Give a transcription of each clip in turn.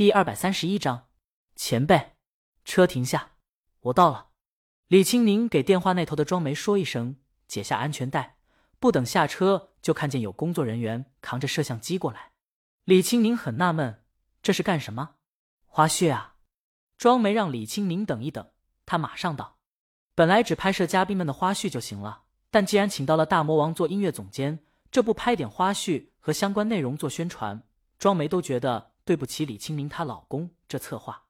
第二百三十一章，前辈，车停下，我到了。李青宁给电话那头的庄梅说一声，解下安全带，不等下车，就看见有工作人员扛着摄像机过来。李青宁很纳闷，这是干什么？花絮啊！庄梅让李青宁等一等，他马上到。本来只拍摄嘉宾们的花絮就行了，但既然请到了大魔王做音乐总监，这不拍点花絮和相关内容做宣传，庄梅都觉得。对不起，李青宁她老公这策划。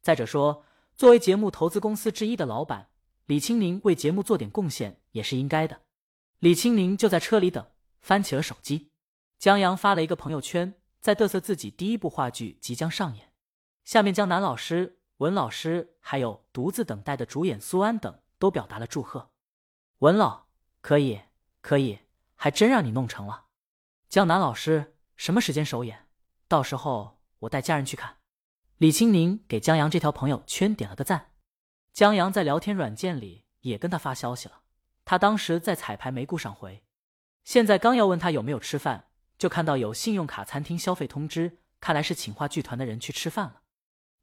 再者说，作为节目投资公司之一的老板，李青宁为节目做点贡献也是应该的。李青宁就在车里等，翻起了手机。江阳发了一个朋友圈，在嘚瑟自己第一部话剧即将上演。下面江南老师、文老师还有独自等待的主演苏安等都表达了祝贺。文老，可以，可以，还真让你弄成了。江南老师，什么时间首演？到时候我带家人去看。李青宁给江阳这条朋友圈点了个赞，江阳在聊天软件里也跟他发消息了。他当时在彩排没顾上回，现在刚要问他有没有吃饭，就看到有信用卡餐厅消费通知，看来是请话剧团的人去吃饭了。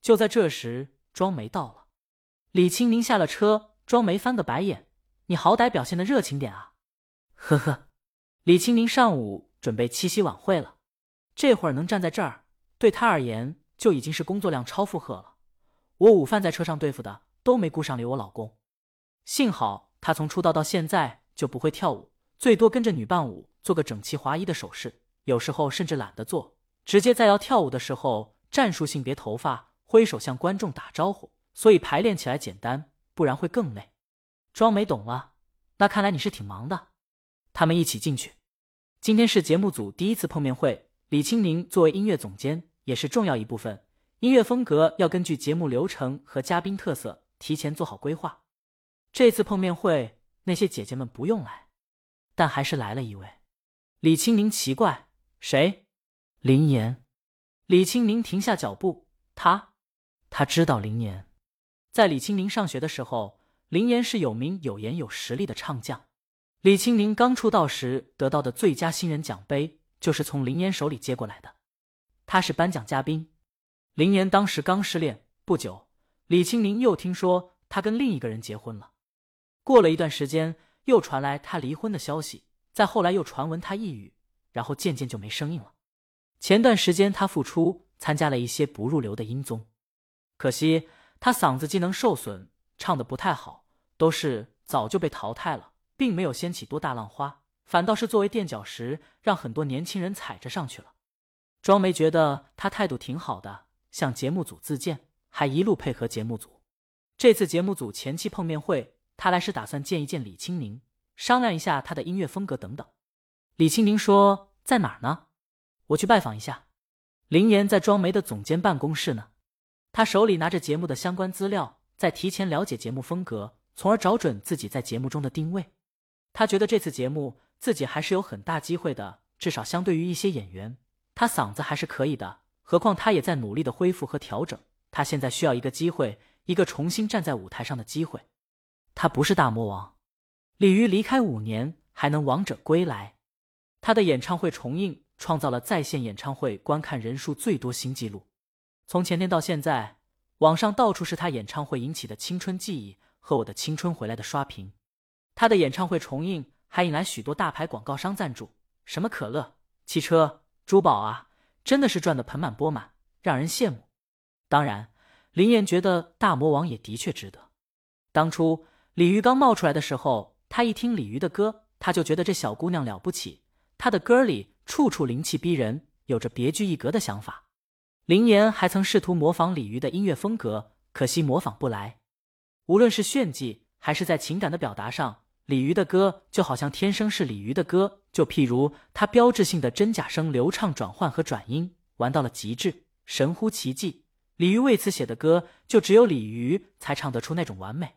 就在这时，庄梅到了。李青宁下了车，庄梅翻个白眼：“你好歹表现的热情点啊！”呵呵，李青宁上午准备七夕晚会了。这会儿能站在这儿，对他而言就已经是工作量超负荷了。我午饭在车上对付的都没顾上理我老公。幸好他从出道到现在就不会跳舞，最多跟着女伴舞做个整齐划一的手势，有时候甚至懒得做，直接在要跳舞的时候战术性别头发，挥手向观众打招呼。所以排练起来简单，不然会更累。庄梅懂了，那看来你是挺忙的。他们一起进去。今天是节目组第一次碰面会。李青宁作为音乐总监也是重要一部分，音乐风格要根据节目流程和嘉宾特色提前做好规划。这次碰面会那些姐姐们不用来，但还是来了一位。李青宁奇怪，谁？林岩。李青宁停下脚步，他，他知道林岩。在李青宁上学的时候，林岩是有名有颜有实力的唱将。李青宁刚出道时得到的最佳新人奖杯。就是从林岩手里接过来的，他是颁奖嘉宾。林岩当时刚失恋不久，李青宁又听说他跟另一个人结婚了。过了一段时间，又传来他离婚的消息，再后来又传闻他抑郁，然后渐渐就没声音了。前段时间他复出，参加了一些不入流的音综，可惜他嗓子机能受损，唱的不太好，都是早就被淘汰了，并没有掀起多大浪花。反倒是作为垫脚石，让很多年轻人踩着上去了。庄梅觉得他态度挺好的，向节目组自荐，还一路配合节目组。这次节目组前期碰面会，他来是打算见一见李青宁，商量一下他的音乐风格等等。李青宁说：“在哪儿呢？我去拜访一下。”林岩在庄梅的总监办公室呢，他手里拿着节目的相关资料，在提前了解节目风格，从而找准自己在节目中的定位。他觉得这次节目。自己还是有很大机会的，至少相对于一些演员，他嗓子还是可以的。何况他也在努力的恢复和调整，他现在需要一个机会，一个重新站在舞台上的机会。他不是大魔王，鲤鱼离开五年还能王者归来。他的演唱会重映创造了在线演唱会观看人数最多新纪录。从前天到现在，网上到处是他演唱会引起的青春记忆和我的青春回来的刷屏。他的演唱会重映。还引来许多大牌广告商赞助，什么可乐、汽车、珠宝啊，真的是赚得盆满钵满，让人羡慕。当然，林岩觉得大魔王也的确值得。当初鲤鱼刚冒出来的时候，他一听鲤鱼的歌，他就觉得这小姑娘了不起，她的歌里处处灵气逼人，有着别具一格的想法。林岩还曾试图模仿鲤鱼的音乐风格，可惜模仿不来。无论是炫技，还是在情感的表达上。鲤鱼的歌就好像天生是鲤鱼的歌，就譬如它标志性的真假声流畅转换和转音，玩到了极致，神乎其技。鲤鱼为此写的歌，就只有鲤鱼才唱得出那种完美。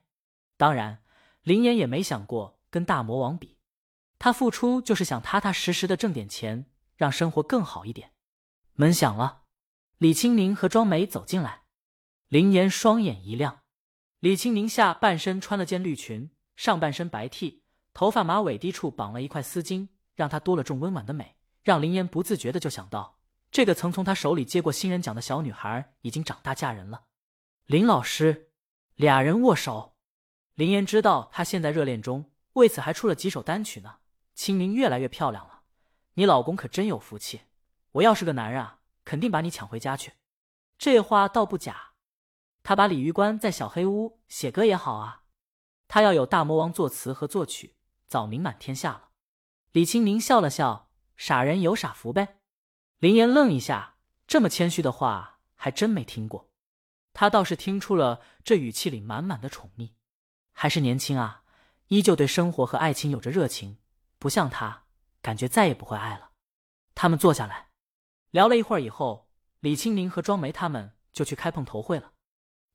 当然，林岩也没想过跟大魔王比，他付出就是想踏踏实实的挣点钱，让生活更好一点。门响了，李青宁和庄梅走进来，林岩双眼一亮，李青宁下半身穿了件绿裙。上半身白 T，头发马尾低处绑了一块丝巾，让她多了种温婉的美。让林岩不自觉的就想到，这个曾从他手里接过新人奖的小女孩已经长大嫁人了。林老师，俩人握手。林岩知道他现在热恋中，为此还出了几首单曲呢。青柠越来越漂亮了，你老公可真有福气。我要是个男人啊，肯定把你抢回家去。这话倒不假。他把鲤鱼关在小黑屋写歌也好啊。他要有大魔王作词和作曲，早名满天下了。李青宁笑了笑：“傻人有傻福呗。”林岩愣一下，这么谦虚的话还真没听过。他倒是听出了这语气里满满的宠溺。还是年轻啊，依旧对生活和爱情有着热情，不像他，感觉再也不会爱了。他们坐下来聊了一会儿以后，李青宁和庄梅他们就去开碰头会了。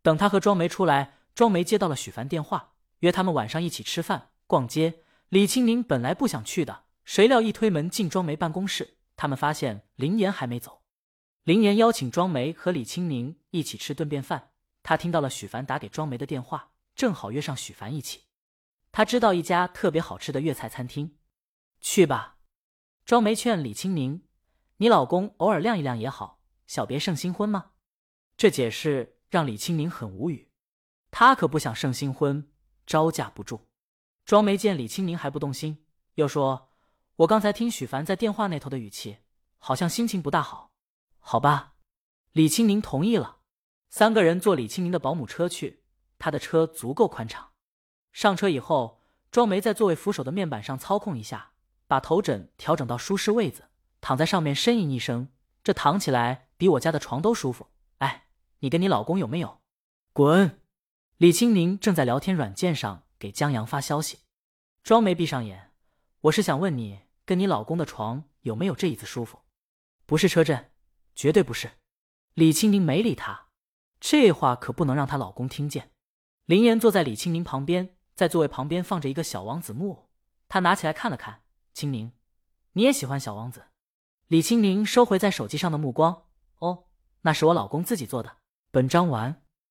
等他和庄梅出来，庄梅接到了许凡电话。约他们晚上一起吃饭、逛街。李青宁本来不想去的，谁料一推门进庄梅办公室，他们发现林岩还没走。林岩邀请庄梅和李青宁一起吃顿便饭。他听到了许凡打给庄梅的电话，正好约上许凡一起。他知道一家特别好吃的粤菜餐厅，去吧。庄梅劝李青宁：“你老公偶尔晾一晾也好，小别胜新婚吗？”这解释让李青宁很无语，他可不想胜新婚。招架不住，庄梅见李青宁还不动心，又说：“我刚才听许凡在电话那头的语气，好像心情不大好。”好吧，李青宁同意了。三个人坐李青宁的保姆车去，他的车足够宽敞。上车以后，庄梅在座位扶手的面板上操控一下，把头枕调整到舒适位子，躺在上面呻吟一声：“这躺起来比我家的床都舒服。”哎，你跟你老公有没有？滚！李青宁正在聊天软件上给江阳发消息，庄梅闭上眼，我是想问你，跟你老公的床有没有这椅子舒服？不是车震，绝对不是。李青宁没理他，这话可不能让她老公听见。林岩坐在李青宁旁边，在座位旁边放着一个小王子木偶，他拿起来看了看。青宁，你也喜欢小王子？李青宁收回在手机上的目光，哦，那是我老公自己做的。本章完。